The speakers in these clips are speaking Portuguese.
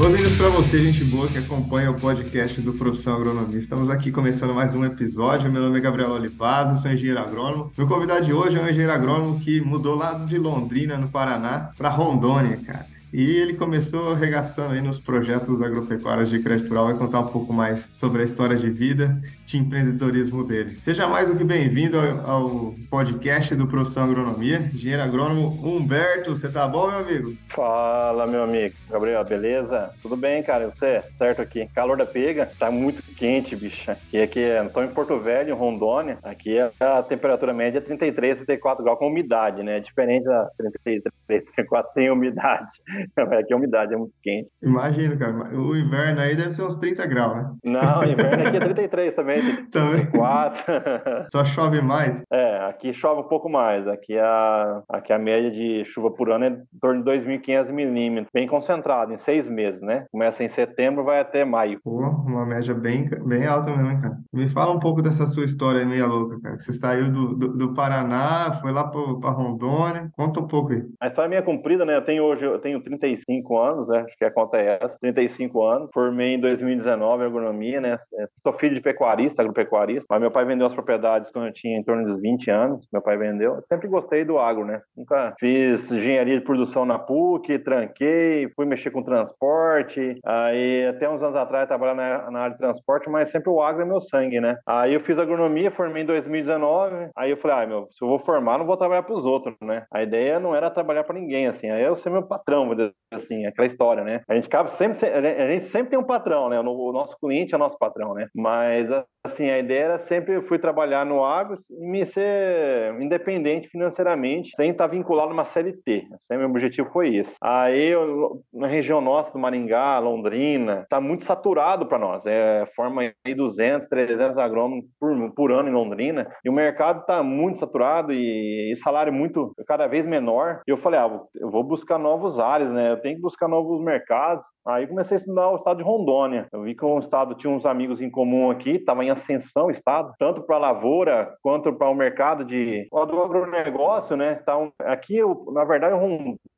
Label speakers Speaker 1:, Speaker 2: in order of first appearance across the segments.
Speaker 1: Boas-vindas para você, gente boa que acompanha o podcast do Profissão Agronomia. Estamos aqui começando mais um episódio. Meu nome é Gabriel Olivaz, eu sou engenheiro agrônomo. Meu convidado de hoje é um engenheiro agrônomo que mudou lá de Londrina, no Paraná, para Rondônia, cara. E ele começou arregaçando aí nos projetos agropecuários de crédito rural. Vai contar um pouco mais sobre a história de vida de empreendedorismo dele. Seja mais do que bem-vindo ao, ao, podcast do Profissão Agronomia. Engenheiro agrônomo Humberto, você tá bom, meu amigo?
Speaker 2: Fala, meu amigo. Gabriel, beleza? Tudo bem, cara? Você? Certo aqui. Calor da pega, tá muito quente, bicho. Aqui, aqui tô em Porto Velho, Rondônia. Aqui a temperatura média é 33, 34 graus com umidade, né? É diferente da 33, 34 sem umidade. Aqui a umidade é muito quente.
Speaker 1: Imagino, cara. O inverno aí deve ser uns 30 graus, né?
Speaker 2: Não, o inverno aqui é 33 também, 34.
Speaker 1: Só chove mais?
Speaker 2: É, aqui chove um pouco mais. Aqui a, aqui a média de chuva por ano é em torno de 2.500 milímetros, bem concentrado, em seis meses, né? Começa em setembro, vai até maio.
Speaker 1: Pô, uma média bem, bem alta mesmo, cara. Me fala um pouco dessa sua história meia louca, cara. Que você saiu do, do, do Paraná, foi lá para Rondônia. Conta um pouco aí.
Speaker 2: A história é minha comprida, né? Eu tenho hoje, eu tenho 35 anos, né? Acho que a conta é essa. 35 anos. Formei em 2019 em agronomia, né? É, sou filho de pecuarista, agropecuarista. Mas meu pai vendeu as propriedades quando eu tinha em torno de 20 anos. Meu pai vendeu. Eu sempre gostei do agro, né? Nunca fiz engenharia de produção na PUC, tranquei, fui mexer com transporte. Aí até uns anos atrás trabalhava na, na área de transporte, mas sempre o agro é meu sangue, né? Aí eu fiz agronomia, formei em 2019. Aí eu falei, ah, meu, se eu vou formar, não vou trabalhar para os outros, né? A ideia não era trabalhar para ninguém, assim. Aí eu ser meu patrão, assim, aquela história, né? A gente acaba sempre, a gente sempre tem um patrão, né? O nosso cliente é nosso patrão, né? Mas assim, a ideia era sempre eu fui trabalhar no agro e me ser independente financeiramente, sem estar vinculado a uma CLT. Sempre meu objetivo foi esse. Aí, eu, na região nossa do Maringá, Londrina, tá muito saturado para nós. É, forma aí 200, 300 agrônomos por, por ano em Londrina, e o mercado tá muito saturado e, e salário muito cada vez menor. E eu falei, ah, eu vou buscar novos áreas, né? Eu tenho que buscar novos mercados. Aí comecei a estudar o estado de Rondônia. Eu vi que o estado tinha uns amigos em comum aqui, estava em ascensão o estado, tanto para a lavoura quanto para o mercado de do agronegócio, né? Um, aqui, na verdade,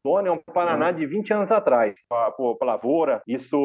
Speaker 2: Rondônia é um Paraná de 20 anos atrás, para a lavoura. Isso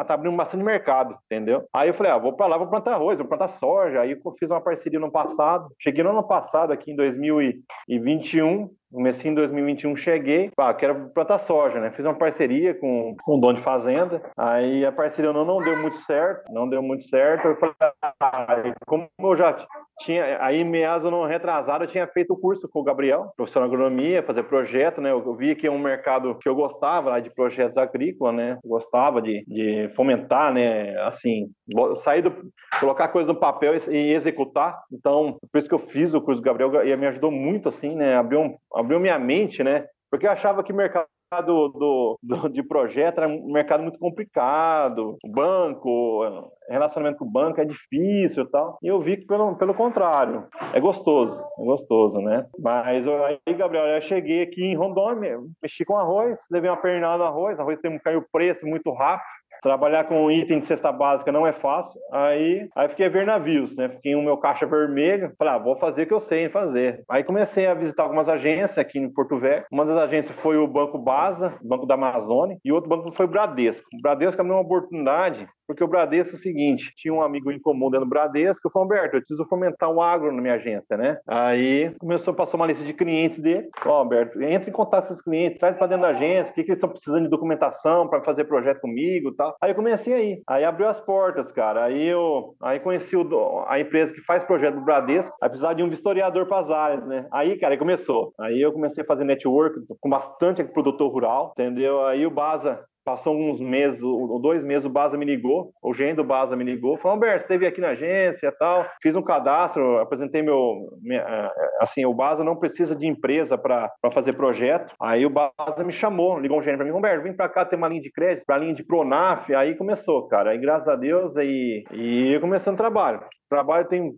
Speaker 2: está abrindo bastante mercado, entendeu? Aí eu falei, ah, vou para lá, vou plantar arroz, vou plantar soja. Aí eu fiz uma parceria no passado. Cheguei no ano passado, aqui em 2021, Comecei em 2021, cheguei, pá, quero plantar soja, né? Fiz uma parceria com, com o dono de fazenda, aí a parceria não, não deu muito certo, não deu muito certo. Eu falei, ah, como eu já tinha, aí meados não retrasado, eu tinha feito o curso com o Gabriel, professor de agronomia, fazer projeto, né? Eu, vi que é um mercado que eu gostava lá de projetos agrícolas, né? Eu gostava de, de fomentar, né? Assim, sair do, colocar coisas no papel e, e, executar. Então, por isso que eu fiz o curso do Gabriel e me ajudou muito, assim, né? Abriu abriu minha mente, né? Porque eu achava que mercado do, do, de projeto era um mercado muito complicado, o banco, relacionamento com o banco é difícil e tal. E eu vi que, pelo, pelo contrário, é gostoso, é gostoso, né? Mas aí, Gabriel, eu cheguei aqui em Rondônia, mexi com arroz, levei uma pernada no arroz, arroz tem caiu preço muito rápido, Trabalhar com item de cesta básica não é fácil. Aí, aí fiquei a ver navios, né? Fiquei no meu caixa vermelho. Falei, ah, vou fazer o que eu sei fazer. Aí comecei a visitar algumas agências aqui em Porto Velho. Uma das agências foi o Banco Basa, Banco da Amazônia, e outro banco foi o Bradesco. O Bradesco abriu uma oportunidade porque o Bradesco é o seguinte, tinha um amigo em comum dentro do Bradesco, eu falei, Alberto, eu preciso fomentar o agro na minha agência, né? Aí começou a passar uma lista de clientes dele, ó, oh, Alberto, entra em contato com esses clientes, traz para dentro da agência, o que, que eles estão precisando de documentação para fazer projeto comigo e tal. Aí eu comecei aí, aí abriu as portas, cara, aí eu aí conheci o, a empresa que faz projeto do Bradesco, aí precisava de um vistoriador para as áreas, né? Aí, cara, aí começou. Aí eu comecei a fazer network com bastante produtor rural, entendeu? Aí o Baza Passou uns meses, ou dois meses, o Baza me ligou, o gerente do Baza me ligou, falou, Humberto, você esteve aqui na agência tal, fiz um cadastro, apresentei meu, minha, é, assim, o Baza não precisa de empresa para fazer projeto, aí o Baza me chamou, ligou um gerente para mim, Humberto, vem para cá, tem uma linha de crédito, para linha de Pronaf, aí começou, cara, aí graças a Deus, aí, e começando o trabalho. Trabalho tem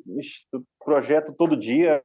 Speaker 2: projeto todo dia,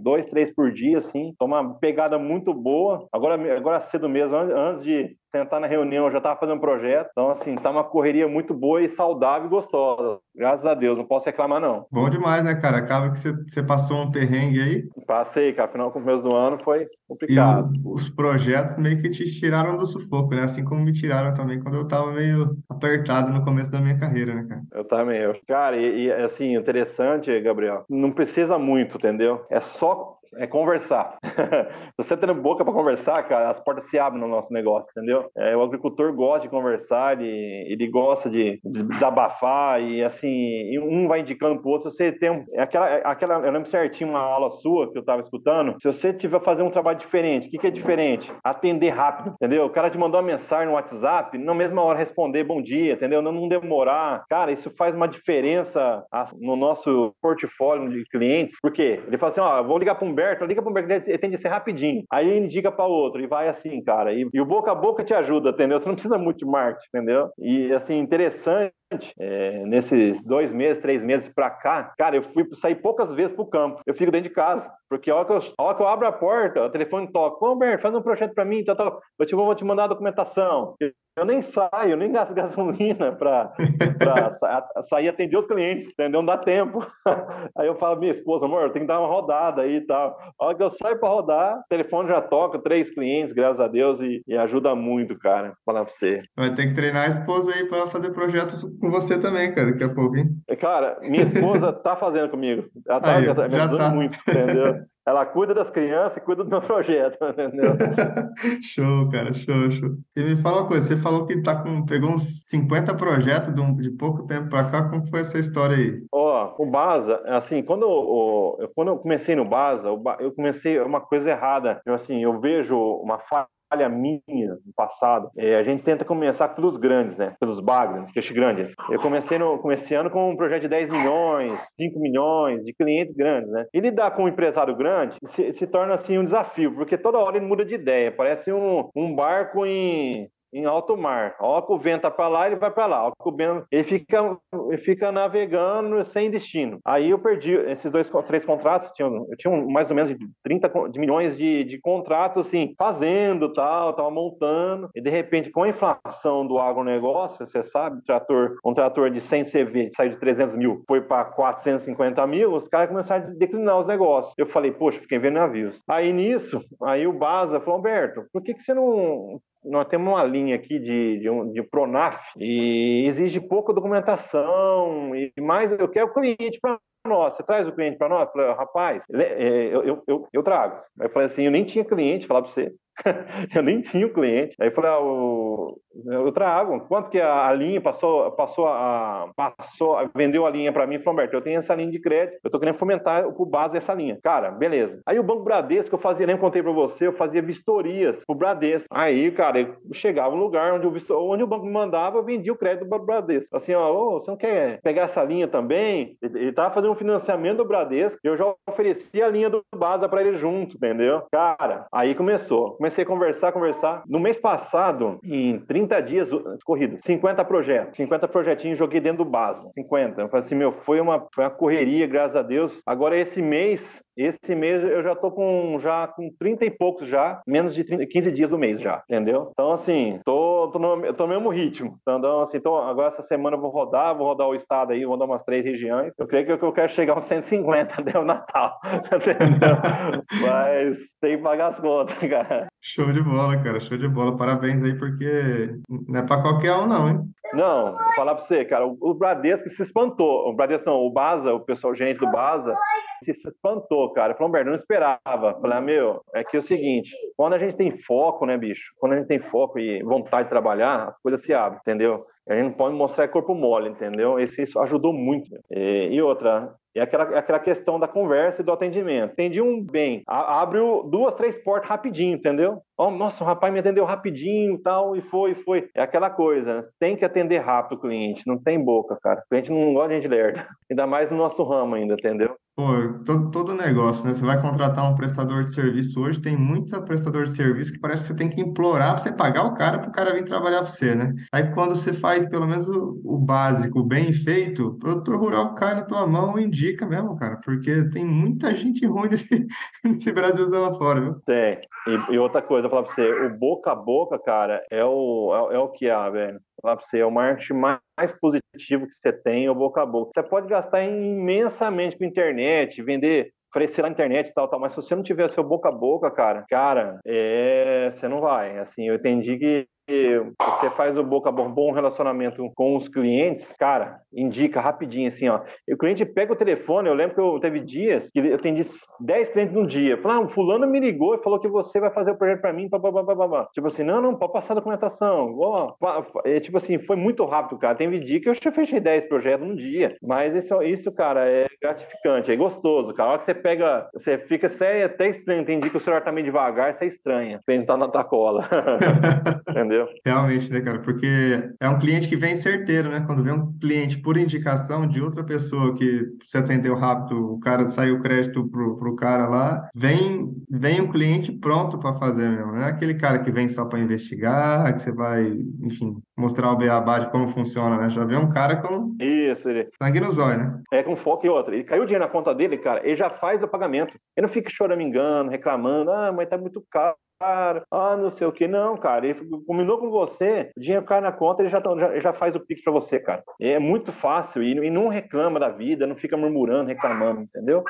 Speaker 2: dois, três por dia, assim. Toma uma pegada muito boa. Agora, agora cedo mesmo, antes de sentar na reunião, eu já estava fazendo um projeto. Então, assim, tá uma correria muito boa e saudável e gostosa. Graças a Deus, não posso reclamar, não.
Speaker 1: Bom demais, né, cara? Acaba que você, passou um perrengue aí.
Speaker 2: Passei, cara. Afinal, com o começo do ano foi complicado.
Speaker 1: E o, os projetos meio que te tiraram do sufoco, né? Assim como me tiraram também quando eu tava meio apertado no começo da minha carreira, né, cara?
Speaker 2: Eu também. Eu. Cara, e, e assim, interessante, Gabriel, não precisa muito, entendeu? É só é conversar. Você tem boca para conversar, cara, as portas se abrem no nosso negócio, entendeu? É, o agricultor gosta de conversar, ele, ele gosta de desabafar e assim, um vai indicando pro outro. Se você tem um, é aquela, é aquela, eu lembro certinho uma aula sua que eu estava escutando. Se você tiver fazer um trabalho diferente, o que, que é diferente? Atender rápido, entendeu? O cara te mandou uma mensagem no WhatsApp, na mesma hora responder bom dia, entendeu? Não, não demorar. Cara, isso faz uma diferença no nosso portfólio de clientes, porque ele fala assim: ó, vou ligar para um Humberto, liga pro Humberto, ele tende a ser rapidinho. Aí ele indica para outro e vai assim, cara. E, e, o boca a boca te ajuda, entendeu? Você não precisa muito de marketing, entendeu? E assim, interessante. É, nesses dois meses, três meses para cá, cara, eu fui sair poucas vezes pro campo. Eu fico dentro de casa, porque a hora que eu, hora que eu abro a porta, o telefone toca. Ô, Humberto, faz um projeto para mim, tá, tá. Eu te, vou te mandar a documentação. Eu nem saio, eu nem gasto gasolina para sair atender os clientes, entendeu? Não dá tempo. Aí eu falo, minha esposa, amor, tem que dar uma rodada aí e tal. A hora que eu saio para rodar, o telefone já toca, três clientes, graças a Deus, e, e ajuda muito, cara, falar para você.
Speaker 1: Vai ter que treinar a esposa aí para fazer projeto com você também, cara, daqui a pouco, hein?
Speaker 2: Cara, minha esposa tá fazendo comigo. Ela tá, aí, tá me ajudando tá. muito, entendeu? Ela cuida das crianças e cuida do meu projeto, entendeu?
Speaker 1: show, cara, show, show. E me fala uma coisa, você falou que tá com, pegou uns 50 projetos de, um, de pouco tempo para cá, como foi essa história aí?
Speaker 2: Ó, oh, o Baza, assim, quando eu, quando eu comecei no Baza, eu comecei uma coisa errada. Eu, assim, eu vejo uma falha falha minha no passado, é, a gente tenta começar pelos grandes, né? Pelos bagres, peixe grande. Eu comecei no comecei ano com um projeto de 10 milhões, 5 milhões de clientes grandes, né? E lidar com um empresário grande se, se torna assim um desafio, porque toda hora ele muda de ideia. Parece um, um barco em em alto mar. Hora que o vento tá para lá, ele vai para lá. A o vento, ele fica, ele fica navegando sem destino. Aí eu perdi esses dois, três contratos. Tinha, eu tinha mais ou menos 30 de milhões de, de contratos, assim, fazendo tal, tava montando. E de repente, com a inflação do agronegócio, você sabe, trator, um trator de 100 CV saiu de 300 mil, foi para 450 mil, os caras começaram a declinar os negócios. Eu falei, poxa, fiquei vendo navios. Aí nisso, aí o Baza falou, Alberto, por que, que você não nós temos uma linha aqui de, de, um, de Pronaf e exige pouca documentação e mais eu quero cliente para nós, você traz o cliente para nós? Eu falei, rapaz, é, eu, eu, eu, eu, trago. Aí eu falei assim, eu nem tinha cliente, falar para você. eu nem tinha o cliente. Aí eu falei, ah, o, eu trago. Quanto que a, linha passou, passou a, passou, vendeu a linha para mim? Falou, Humberto, eu tenho essa linha de crédito, eu tô querendo fomentar o base dessa linha. Cara, beleza. Aí o Banco Bradesco, eu fazia, nem contei para você, eu fazia vistorias pro Bradesco. Aí, cara, eu chegava no lugar onde o, onde o banco me mandava, eu vendia o crédito do Bradesco. Assim, ó, oh, você não quer pegar essa linha também? Ele tava fazendo um financiamento do Bradesco, eu já oferecia a linha do Baza para ele junto, entendeu? Cara, aí começou. Comecei a conversar, conversar. No mês passado, em 30 30 dias corrido, 50 projetos, 50 projetinhos joguei dentro do base, 50. Eu falei assim, meu, foi uma, foi uma correria, graças a Deus. Agora esse mês, esse mês eu já tô com já com 30 e poucos já, menos de 30, 15 dias do mês já, entendeu? Então assim, tô tô no, tô no mesmo ritmo. Então assim, tô, agora essa semana eu vou rodar, vou rodar o estado aí, vou rodar umas três regiões. Eu creio que eu quero chegar aos 150 até o Natal, entendeu? Mas tem que pagar as contas, cara.
Speaker 1: Show de bola, cara, show de bola. Parabéns aí porque não é para qualquer um, não, hein?
Speaker 2: Não, vou falar para você, cara, o Bradesco se espantou. O Bradesco não, o Baza, o pessoal, gente do Baza, se espantou, cara. Falou, Humberto, não esperava. Falei, ah, meu, é que é o seguinte, quando a gente tem foco, né, bicho? Quando a gente tem foco e vontade de trabalhar, as coisas se abrem, entendeu? A gente não pode mostrar corpo mole, entendeu? Esse, isso ajudou muito. E, e outra, é aquela, é aquela questão da conversa e do atendimento. Entendi um bem, abre duas, três portas rapidinho, entendeu? Oh, nossa, o rapaz me atendeu rapidinho tal, e foi, foi. É aquela coisa, tem que atender rápido o cliente, não tem boca, cara. O cliente não gosta de gente lerda, ainda mais no nosso ramo ainda, entendeu?
Speaker 1: Pô, todo, todo negócio, né? Você vai contratar um prestador de serviço hoje, tem muita prestador de serviço que parece que você tem que implorar para você pagar o cara para o cara vir trabalhar para você, né? Aí quando você faz pelo menos o, o básico bem feito, o produtor rural cai na tua mão e indica mesmo, cara, porque tem muita gente ruim nesse, nesse Brasilzão lá fora, viu?
Speaker 2: Tem. E, e outra coisa, eu falar para você, o boca a boca, cara, é o, é, é o que há, velho. Falar para você, é o marketing mais positivo que você tem é o boca a boca. Você pode gastar imensamente com internet, vender oferecer na internet e tal, tal, mas se você não tiver seu boca a boca, cara, cara, é, você não vai. Assim, eu entendi que você faz o boca a boca, bom relacionamento com os clientes, cara, indica rapidinho assim, ó. O cliente pega o telefone, eu lembro que eu teve dias que eu atendi 10 clientes num dia. Falei, ah, fulano me ligou e falou que você vai fazer o projeto para mim, Tipo assim, não, não, pode passar a documentação. É, tipo assim, foi muito rápido, cara. Tem dia que eu já fechei 10 projetos num dia. Mas isso, isso, cara, é gratificante, é gostoso, cara. A hora que você pega, você fica, você é até estranho, tem dia que o celular tá meio devagar, você é estranha, pra tá na tua cola. Entendeu?
Speaker 1: Realmente, né, cara? Porque é um cliente que vem certeiro, né? Quando vem um cliente por indicação de outra pessoa que você atendeu rápido, o cara saiu o crédito pro, pro cara lá, vem, vem um cliente pronto para fazer mesmo. Não é aquele cara que vem só para investigar, que você vai, enfim, mostrar o beabá de como funciona, né? Já vê um cara com.
Speaker 2: Isso, ele.
Speaker 1: Sangue no zóio, né?
Speaker 2: É com foco e outra. Ele caiu o dinheiro na conta dele, cara, ele já faz o pagamento. Ele não fica choramingando, reclamando, ah, mas tá muito caro cara, ah, não sei o que. Não, cara, ele combinou com você, o dinheiro cai na conta, ele já, já, já faz o Pix para você, cara. É muito fácil e, e, não reclama da vida, não fica murmurando, reclamando, entendeu?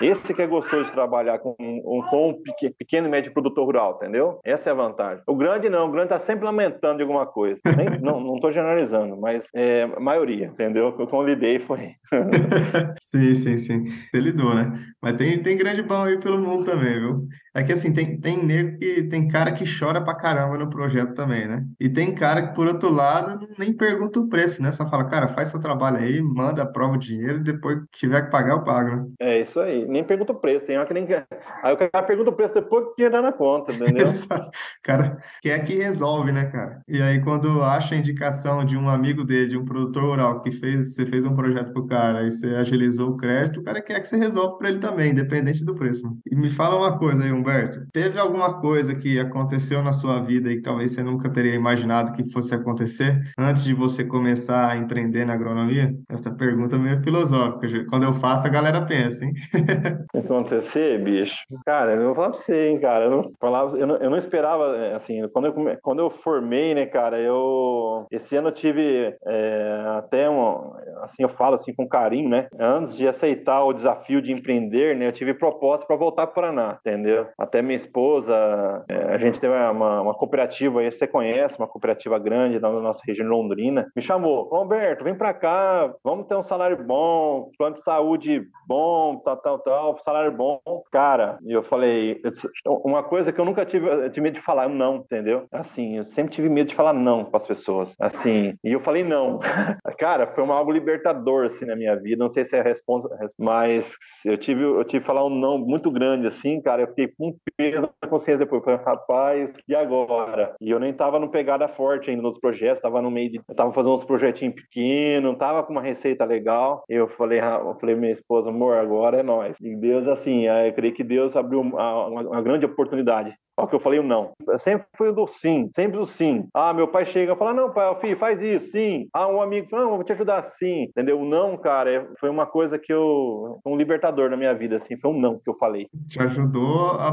Speaker 2: Esse que é gostoso de trabalhar com um, com um pequeno e médio produtor rural, entendeu? Essa é a vantagem. O grande não, o grande tá sempre lamentando de alguma coisa. Nem, não, não tô generalizando, mas é, maioria, entendeu? O que eu lidei foi.
Speaker 1: sim, sim, sim. Você lidou, né? Mas tem, tem grande pão aí pelo mundo também, viu? É que assim, tem, tem nego que tem cara que chora pra caramba no projeto também, né? E tem cara que, por outro lado, nem pergunta o preço, né? Só fala, cara, faz seu trabalho aí, manda a prova o dinheiro, depois que tiver que pagar, eu pago, né?
Speaker 2: É isso aí, nem pergunta o preço, tem uma que nem quer. Aí o cara pergunta o preço depois que tirar na conta, entendeu?
Speaker 1: cara, quer que resolve, né, cara? E aí, quando acha a indicação de um amigo dele, de um produtor rural, que fez, você fez um projeto pro cara e você agilizou o crédito, o cara quer que você resolva para ele também, independente do preço. Né? E me fala uma coisa aí, um Humberto, teve alguma coisa que aconteceu na sua vida e talvez você nunca teria imaginado que fosse acontecer antes de você começar a empreender na agronomia? Essa pergunta é meio filosófica. Quando eu faço, a galera pensa, hein?
Speaker 2: acontecer, bicho? Cara, eu vou falar pra você, hein, cara. Eu não, falava, eu não, eu não esperava, é, assim, quando eu, quando eu formei, né, cara, eu... Esse ano eu tive é, até um... Assim, eu falo assim com carinho, né? Antes de aceitar o desafio de empreender, né, eu tive proposta para voltar para Paraná, entendeu? Até minha esposa, é, a gente tem uma, uma, cooperativa aí, você conhece, uma cooperativa grande na nossa região de Londrina, me chamou, Roberto, vem para cá, vamos ter um salário bom, plano de saúde bom, tal, tal, tal, salário bom. Cara, e eu falei, uma coisa que eu nunca tive, eu tive medo de falar não, entendeu? Assim, eu sempre tive medo de falar não para as pessoas, assim, e eu falei não. Cara, foi uma, algo libertador, assim, na minha vida, não sei se é a resposta, mas eu tive, eu tive que falar um não muito grande, assim, cara, eu fiquei com peso na consciência depois. Falei, rapaz, e agora? E eu nem tava no pegada forte ainda nos projetos, tava no meio de. Eu tava fazendo uns projetinhos pequenos, tava com uma receita legal. Eu falei, eu falei, minha esposa, amor, agora é nós. E Deus, assim, eu creio que Deus abriu uma, uma, uma grande oportunidade Olha que eu falei o não. Eu sempre fui do sim, sempre do sim. Ah, meu pai chega e fala, não, pai, filho, faz isso, sim. Ah, um amigo fala, não, vou te ajudar, sim. Entendeu? O não, cara, é, foi uma coisa que eu... um libertador na minha vida, assim, foi um não que eu falei.
Speaker 1: Te ajudou a,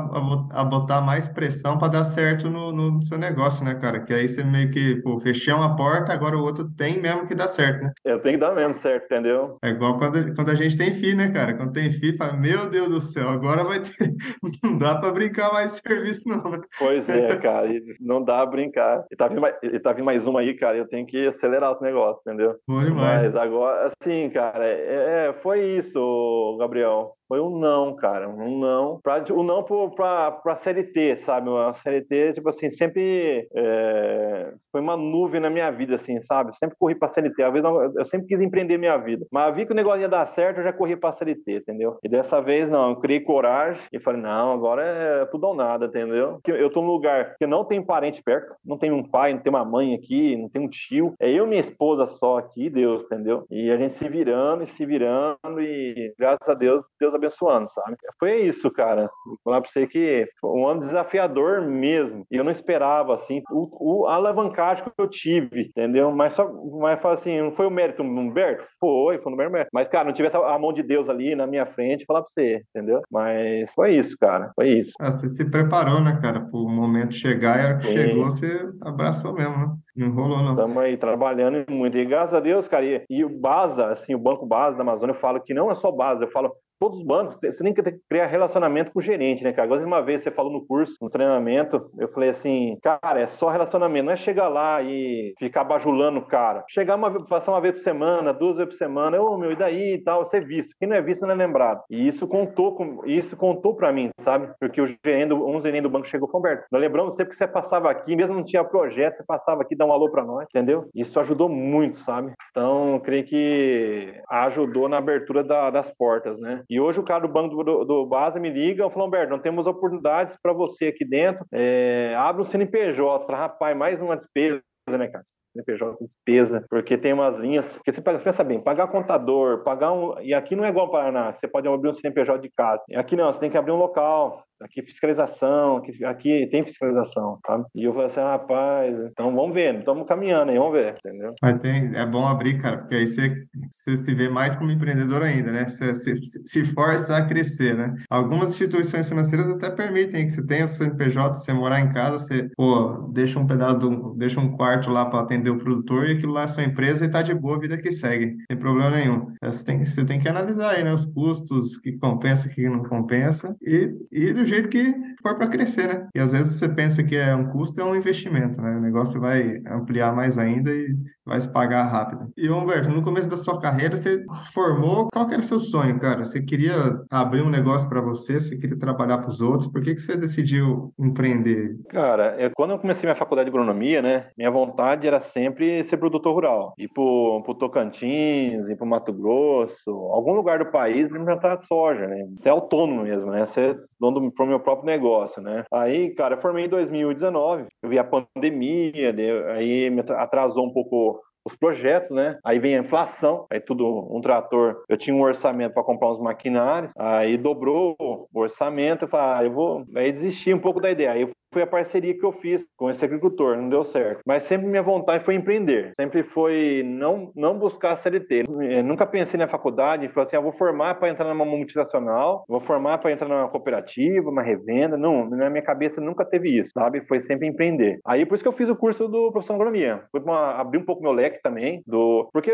Speaker 1: a botar mais pressão para dar certo no, no, seu negócio, né, cara? Que aí você meio que, pô, fechei uma porta, agora o outro tem mesmo que dar certo, né?
Speaker 2: Eu tenho que dar mesmo certo, entendeu?
Speaker 1: É igual quando, quando a gente tem filho, né, cara? Quando tem filho, fala, meu Deus do céu, agora vai ter... não dá para brincar mais de serviço, não, né?
Speaker 2: Pois é, cara, não dá a brincar. E tá, vindo mais, e tá vindo mais uma aí, cara, eu tenho que acelerar os negócios, entendeu?
Speaker 1: Bom demais.
Speaker 2: Mas agora, assim, cara, é, é foi isso, Gabriel foi um não, cara, um não. Pra, um não para pra CLT, sabe? A CLT, tipo assim, sempre é, foi uma nuvem na minha vida, assim, sabe? Sempre corri pra CLT. Às vezes eu sempre quis empreender minha vida. Mas vi que o negócio ia dar certo, eu já corri pra CLT, entendeu? E dessa vez, não, eu criei coragem e falei, não, agora é tudo ou nada, entendeu? Eu tô num lugar que não tem parente perto, não tem um pai, não tem uma mãe aqui, não tem um tio. É eu e minha esposa só aqui, Deus, entendeu? E a gente se virando e se virando e graças a Deus, Deus abençoando, sabe? Foi isso, cara. Vou falar pra você que foi um ano desafiador mesmo. E eu não esperava, assim, o, o alavancagem que eu tive, entendeu? Mas só, mas assim, não foi o mérito do Humberto? Foi, foi no mérito. Mas, cara, não tivesse a mão de Deus ali na minha frente, falar pra você, entendeu? Mas foi isso, cara. Foi isso.
Speaker 1: Ah, você se preparou, né, cara, pro momento chegar e a hora que Sim. chegou, você abraçou mesmo, né? Não rolou, não.
Speaker 2: Estamos aí trabalhando muito. E graças a Deus, cara, e, e o BASA, assim, o Banco BASA da Amazônia, eu falo que não é só BASA, eu falo todos os bancos, você tem que criar relacionamento com o gerente, né, cara? Agora, uma vez você falou no curso, no treinamento, eu falei assim, cara, é só relacionamento, não é chegar lá e ficar bajulando o cara. Chegar uma passar uma vez por semana, duas vezes por semana, ô meu, e daí e tal, ser visto. Quem não é visto não é lembrado. E isso contou com, isso contou para mim, sabe? Porque o gerente, um gerente do banco chegou falou, Humberto, nós lembramos sempre que você passava aqui, mesmo não tinha projeto, você passava aqui, dá um alô para nós, entendeu? Isso ajudou muito, sabe? Então, creio que ajudou na abertura da, das portas, né? E hoje o cara do banco do, do Basa me liga e fala, Humberto, não temos oportunidades para você aqui dentro. É, abre um CNPJ. Fala, rapaz, mais uma despesa, né, cara? CNPJ despesa, porque tem umas linhas que você pensa bem, pagar contador, pagar um. E aqui não é igual ao Paraná, você pode abrir um CNPJ de casa. Aqui não, você tem que abrir um local, aqui fiscalização, aqui, aqui tem fiscalização, sabe? E eu falei assim, rapaz, então vamos ver, estamos caminhando aí, vamos ver, entendeu?
Speaker 1: Mas tem, é bom abrir, cara, porque aí você, você se vê mais como empreendedor ainda, né? Você se, se força a crescer, né? Algumas instituições financeiras até permitem que você tenha CNPJ, você morar em casa, você, pô, deixa um pedaço, do, deixa um quarto lá para atender o produtor e aquilo lá é sua empresa e tá de boa a vida que segue, sem problema nenhum. Você tem, você tem que analisar aí, né? Os custos, que compensa, que não compensa e, e do jeito que for para crescer, né? E às vezes você pensa que é um custo, é um investimento, né? O negócio vai ampliar mais ainda e vai se pagar rápido. E Humberto, no começo da sua carreira, você formou, qual era o seu sonho, cara? Você queria abrir um negócio para você, você queria trabalhar para os outros, por que, que você decidiu empreender?
Speaker 2: Cara, é, quando eu comecei minha faculdade de agronomia, né, minha vontade era sempre ser produtor rural, ir pro, pro Tocantins, ir pro Mato Grosso, algum lugar do país para plantar soja, né, ser autônomo mesmo, né, ser dono pro meu próprio negócio, né. Aí, cara, eu formei em 2019, eu vi a pandemia, aí me atrasou um pouco os projetos, né? Aí vem a inflação, aí tudo um trator. Eu tinha um orçamento para comprar uns maquinários, aí dobrou o orçamento, eu falei, ah, eu vou, aí desisti um pouco da ideia. Aí foi a parceria que eu fiz com esse agricultor, não deu certo. Mas sempre minha vontade foi empreender, sempre foi não, não buscar a CLT. Eu nunca pensei na faculdade, falei assim, ah, vou formar para entrar numa multinacional, vou formar para entrar numa cooperativa, uma revenda. Não, na minha cabeça nunca teve isso, sabe? Foi sempre empreender. Aí por isso que eu fiz o curso do profissão de agronomia. Foi para abrir um pouco meu leque também, do porque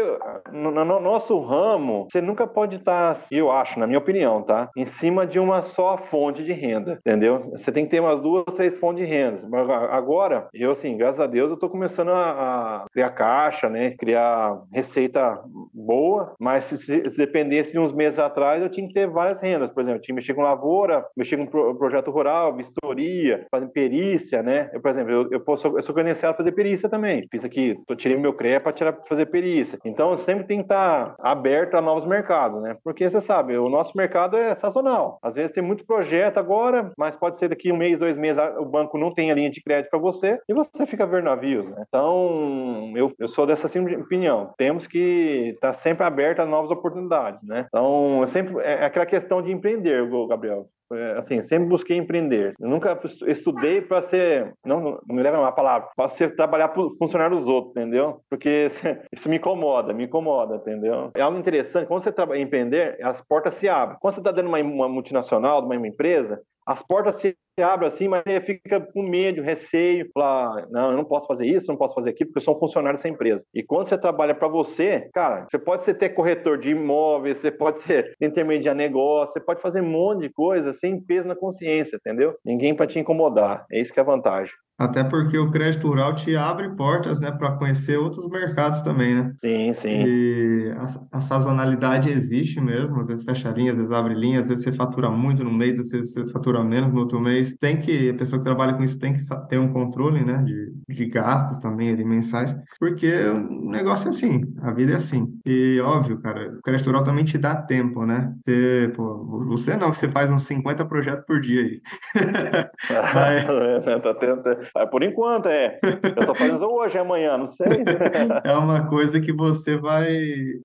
Speaker 2: no, no, nosso ramo, você nunca pode estar, eu acho, na minha opinião, tá? Em cima de uma só fonte de renda, entendeu? Você tem que ter umas duas, três fontes fonte de rendas. Agora, eu assim, graças a Deus, eu estou começando a, a, criar caixa, né? Criar receita boa, mas se, se, dependesse de uns meses atrás, eu tinha que ter várias rendas. Por exemplo, eu tinha que mexer com lavoura, mexer com pro, projeto rural, vistoria, fazer perícia, né? Eu, por exemplo, eu, eu, posso, eu sou credenciado a fazer perícia também. Fiz aqui, tô, tirei meu CREA para tirar fazer perícia. Então, eu sempre tenho que estar aberto a novos mercados, né? Porque você sabe, o nosso mercado é sazonal. Às vezes tem muito projeto agora, mas pode ser daqui um mês, dois meses, o banco não tem a linha de crédito para você e você fica vendo navios. Né? Então, eu, eu sou dessa assim, opinião. Temos que estar tá sempre aberto a novas oportunidades. Né? Então, eu sempre, é, é aquela questão de empreender, Gabriel. É, assim, sempre busquei empreender. Eu nunca estudei para ser, não, não me leva uma palavra, para ser trabalhar para funcionar dos outros, entendeu? Porque isso me incomoda, me incomoda, entendeu? É algo interessante. Quando você trabalha em empreender, as portas se abrem. Quando você está dando uma, uma multinacional, de uma empresa, as portas se abrem assim, mas fica com medo, receio, falar, não, eu não posso fazer isso, não posso fazer aquilo, porque eu sou um funcionário dessa empresa. E quando você trabalha para você, cara, você pode ser ter corretor de imóveis, você pode ser intermediar negócio, você pode fazer um monte de coisa sem peso na consciência, entendeu? Ninguém para te incomodar. É isso que é a vantagem.
Speaker 1: Até porque o crédito rural te abre portas, né, para conhecer outros mercados também, né?
Speaker 2: Sim, sim.
Speaker 1: E a, a, sazonalidade existe mesmo, às vezes fecha linha, às vezes abre linha, às vezes você fatura muito no mês, às vezes você fatura menos no outro mês. Tem que, a pessoa que trabalha com isso tem que ter um controle, né, de, de gastos também ali mensais, porque o negócio é assim, a vida é assim. E óbvio, cara, o crédito rural também te dá tempo, né? Você, pô, você não, que você faz uns 50 projetos por dia aí.
Speaker 2: Mas... tá tendo Por enquanto, é. Eu tô fazendo hoje, é amanhã, não sei.
Speaker 1: é uma coisa que você vai,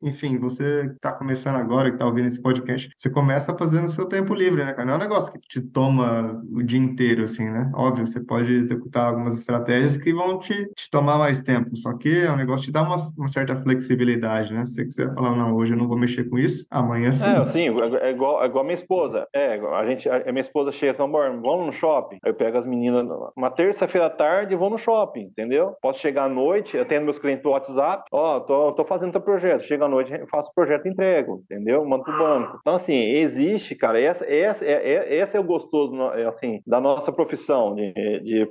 Speaker 1: enfim, você está começando agora, que está ouvindo esse podcast, você começa fazendo o seu tempo livre, né, cara? Não é um negócio que te toma o dia inteiro, assim, né? Óbvio, você pode executar algumas estratégias que vão te, te tomar mais tempo, só que é um negócio que dá uma, uma certa flexibilidade, né? Se você quiser falar, não, hoje eu não vou mexer com isso, amanhã sim.
Speaker 2: É, sim, é, é igual, é igual a minha esposa. É, a gente, a minha esposa chega e fala, amor, vamos no shopping. Eu pego as meninas uma terça-feira à tarde vou no shopping, entendeu? Posso chegar à noite, eu tenho meus clientes do WhatsApp, ó, oh, tô, tô fazendo teu projeto. Chega à noite, faço o projeto entrego, entendeu? Mando pro banco. Então, assim, existe, cara, essa, essa, é, é, é o gostoso, é, assim, da nossa profissão de, de, de,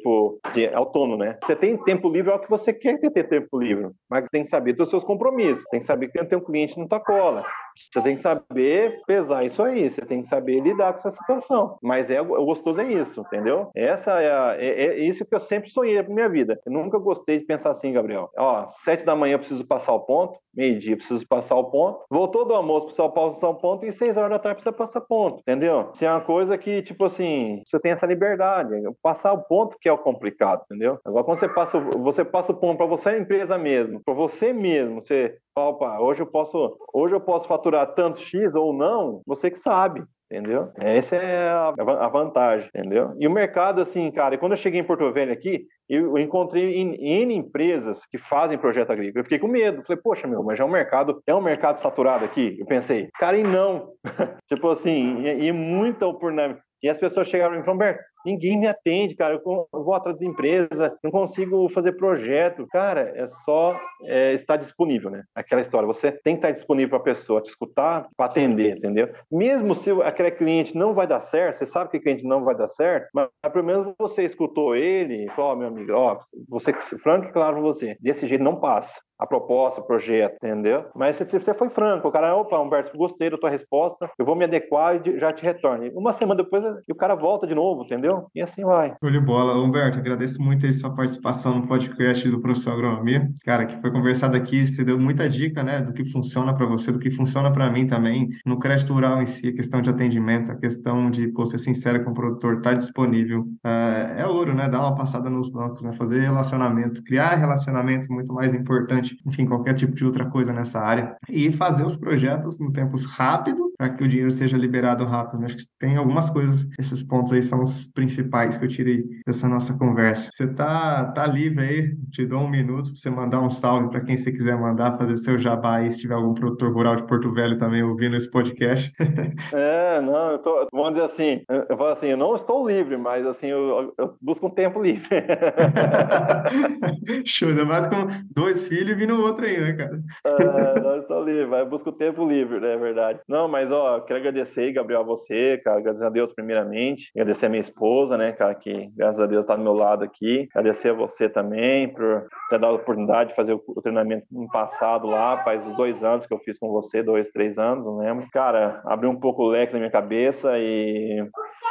Speaker 2: de autônomo, né? Você tem tempo livre, é o que você quer ter tempo livre, mas tem que saber dos seus compromissos, tem que saber que tem um cliente na tua cola. Você tem que saber pesar isso aí, você tem que saber lidar com essa situação. Mas é o gostoso é isso, entendeu? Essa é, a, é, é isso que eu sempre sonhei na minha vida. Eu nunca gostei de pensar assim, Gabriel. Ó, sete da manhã eu preciso passar o ponto, meio-dia preciso passar o ponto, voltou do almoço preciso passar o ponto e seis horas da tarde precisa passar ponto, entendeu? Se é uma coisa que, tipo assim, você tem essa liberdade. Passar o ponto que é o complicado, entendeu? Agora, quando você passa, você passa o ponto para você, a empresa mesmo, para você mesmo, você opa, hoje eu posso, hoje eu posso faturar tanto X ou não, você que sabe. Entendeu? Essa é a vantagem, entendeu? E o mercado, assim, cara, quando eu cheguei em Porto Velho aqui, eu encontrei N empresas que fazem projeto agrícola. Eu fiquei com medo. Falei, poxa, meu, mas é um mercado, é um mercado saturado aqui? Eu pensei, cara, e não. tipo assim, e, e muita oportunidade. E as pessoas chegaram e falaram, Humberto, ninguém me atende, cara. Eu vou atrás das empresas, não consigo fazer projeto. Cara, é só é, estar disponível, né? Aquela história. Você tem que estar disponível para a pessoa te escutar, para atender, entendeu? Mesmo se aquele cliente não vai dar certo, você sabe que o cliente não vai dar certo, mas pelo menos você escutou ele falou: oh, meu amigo, ó, você, franco e claro você, desse jeito não passa a proposta, o projeto, entendeu? Mas você foi franco, o cara, opa, Humberto, gostei da tua resposta, eu vou me adequar e já te retorno. Uma semana depois, o cara volta de novo, entendeu? E assim vai.
Speaker 1: De bola. Humberto, agradeço muito aí sua participação no podcast do Professor Agronomia. Cara, que foi conversado aqui, você deu muita dica, né, do que funciona para você, do que funciona para mim também, no crédito rural em si, a questão de atendimento, a questão de, pô, ser sincero com o produtor, tá disponível. Uh, é ouro, né, dar uma passada nos bancos, né, fazer relacionamento, criar relacionamento muito mais importante enfim, qualquer tipo de outra coisa nessa área, e fazer os projetos no tempo rápido, para que o dinheiro seja liberado rápido. Acho que tem algumas coisas, esses pontos aí são os principais que eu tirei dessa nossa conversa. Você tá, tá livre aí, te dou um minuto para você mandar um salve para quem você quiser mandar, fazer seu jabá aí, se tiver algum produtor rural de Porto Velho também ouvindo esse podcast.
Speaker 2: é, não, eu tô, vamos dizer assim, eu falo assim, eu não estou livre, mas assim, eu, eu busco um tempo livre.
Speaker 1: Show, ainda mais com dois filhos vindo outro aí, né, cara?
Speaker 2: É, nós estamos livres, vai busca o tempo livre, né, é verdade. Não, mas, ó, quero agradecer, Gabriel, a você, cara, agradecer a Deus primeiramente, agradecer a minha esposa, né, cara, que graças a Deus está do meu lado aqui, agradecer a você também por ter dado a oportunidade de fazer o, treinamento no passado lá, faz os dois anos que eu fiz com você, dois, três anos, não lembro. Cara, abriu um pouco o leque na minha cabeça e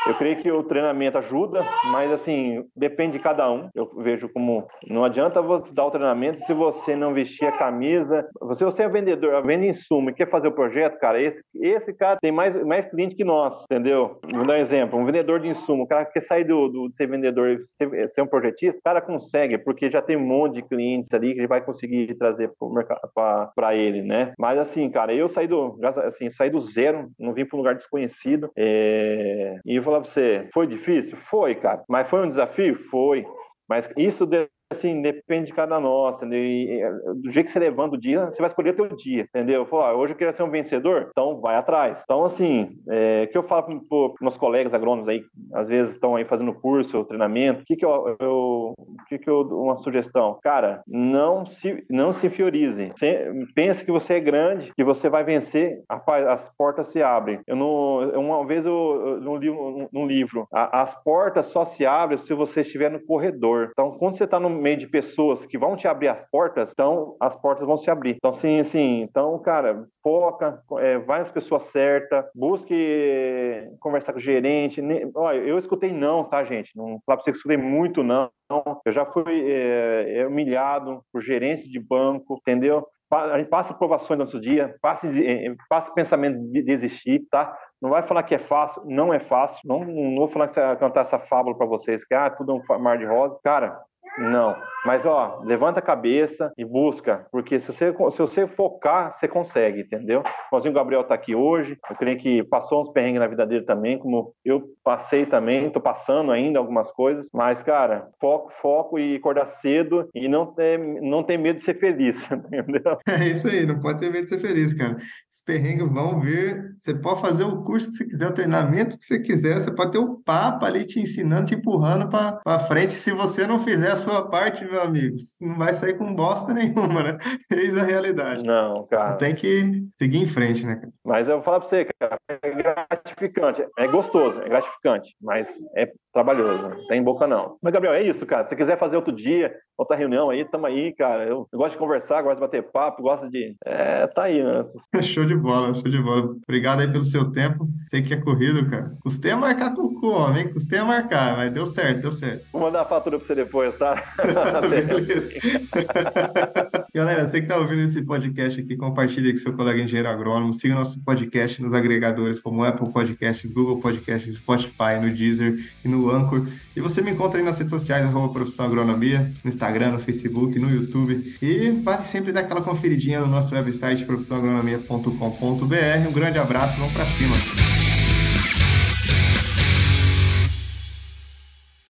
Speaker 2: eu creio que o treinamento ajuda, mas assim, depende de cada um. Eu vejo como não adianta você dar o treinamento se você não vestir a camisa. Se você é vendedor, vende insumo e quer fazer o projeto, cara, esse, esse cara tem mais, mais cliente que nós, entendeu? Vou dar um exemplo: um vendedor de insumo, o cara que quer sair do, do de ser vendedor e ser, ser, um projetista, o cara consegue, porque já tem um monte de clientes ali que ele vai conseguir trazer para ele, né? Mas assim, cara, eu saí do, assim, saí do zero, não vim para um lugar desconhecido. É, e eu falar pra você, foi difícil? Foi, cara. Mas foi um desafio? Foi. Mas isso assim, depende de cada entendeu? E, do jeito que você levando o dia, você vai escolher o teu dia, entendeu? Fala, ah, hoje eu quero ser um vencedor, então vai atrás. Então, assim, é, que eu falo para meus colegas agrônomos aí, às vezes estão aí fazendo curso, treinamento, o que que eu, eu, que que eu uma sugestão? Cara, não se, não se infiorize. pense que você é grande, que você vai vencer, rapaz, as portas se abrem. Eu não, uma vez eu, eu, num, num livro, as portas só se abrem se você estiver no corredor. Então, quando você está no meio de pessoas que vão te abrir as portas, então as portas vão se abrir. Então, sim, sim. Então, cara, foca, é, vai nas pessoas certas, busque conversar com o gerente. Olha, eu escutei não, tá, gente? Não falar pra você que escutei muito não. Eu já fui é, é humilhado por gerente de banco, entendeu? a gente passa provações no nosso dia, passa, eh, passa pensamento de desistir, tá? Não vai falar que é fácil, não é fácil. Não, não vou falar que você vai cantar essa fábula para vocês, que ah, tudo é um mar de rosa. Cara, não, mas ó, levanta a cabeça e busca, porque se você, se você focar, você consegue, entendeu? O Gabriel tá aqui hoje, eu creio que passou uns perrengues na vida dele também, como eu passei também, tô passando ainda algumas coisas, mas cara, foco, foco e acordar cedo e não ter, não ter medo de ser feliz, entendeu?
Speaker 1: É isso aí, não pode ter medo de ser feliz, cara. Os perrengues vão vir, você pode fazer o curso que você quiser, o treinamento que você quiser, você pode ter o papo ali te ensinando, te empurrando para frente, se você não fizer sua parte, meu amigo, não vai sair com bosta nenhuma, né? Eis a realidade.
Speaker 2: Não, cara.
Speaker 1: Tem que seguir em frente, né?
Speaker 2: Mas eu vou falar pra você, cara, é gratificante, é gostoso, é gratificante, mas é trabalhoso, não tem boca não. Mas, Gabriel, é isso, cara. Se você quiser fazer outro dia, outra reunião aí, tamo aí, cara. Eu, eu gosto de conversar, gosto de bater papo, gosto de. É, tá aí, né?
Speaker 1: show de bola, show de bola. Obrigado aí pelo seu tempo. Sei que é corrido, cara. Custei a marcar com o homem, custei a marcar, mas deu certo, deu certo.
Speaker 2: Vou mandar a fatura pra você depois, tá?
Speaker 1: Beleza. Galera, você que tá ouvindo esse podcast aqui, compartilhe com seu colega engenheiro agrônomo. Siga nosso podcast nos agregadores como Apple Podcasts, Google Podcasts, Spotify, no Deezer e no Anchor. E você me encontra aí nas redes sociais, arroba Profissão Agronomia, no Instagram, no Facebook, no YouTube. E vale sempre dar aquela conferidinha no nosso website, profissãoagronomia.com.br. Um grande abraço, vamos para cima!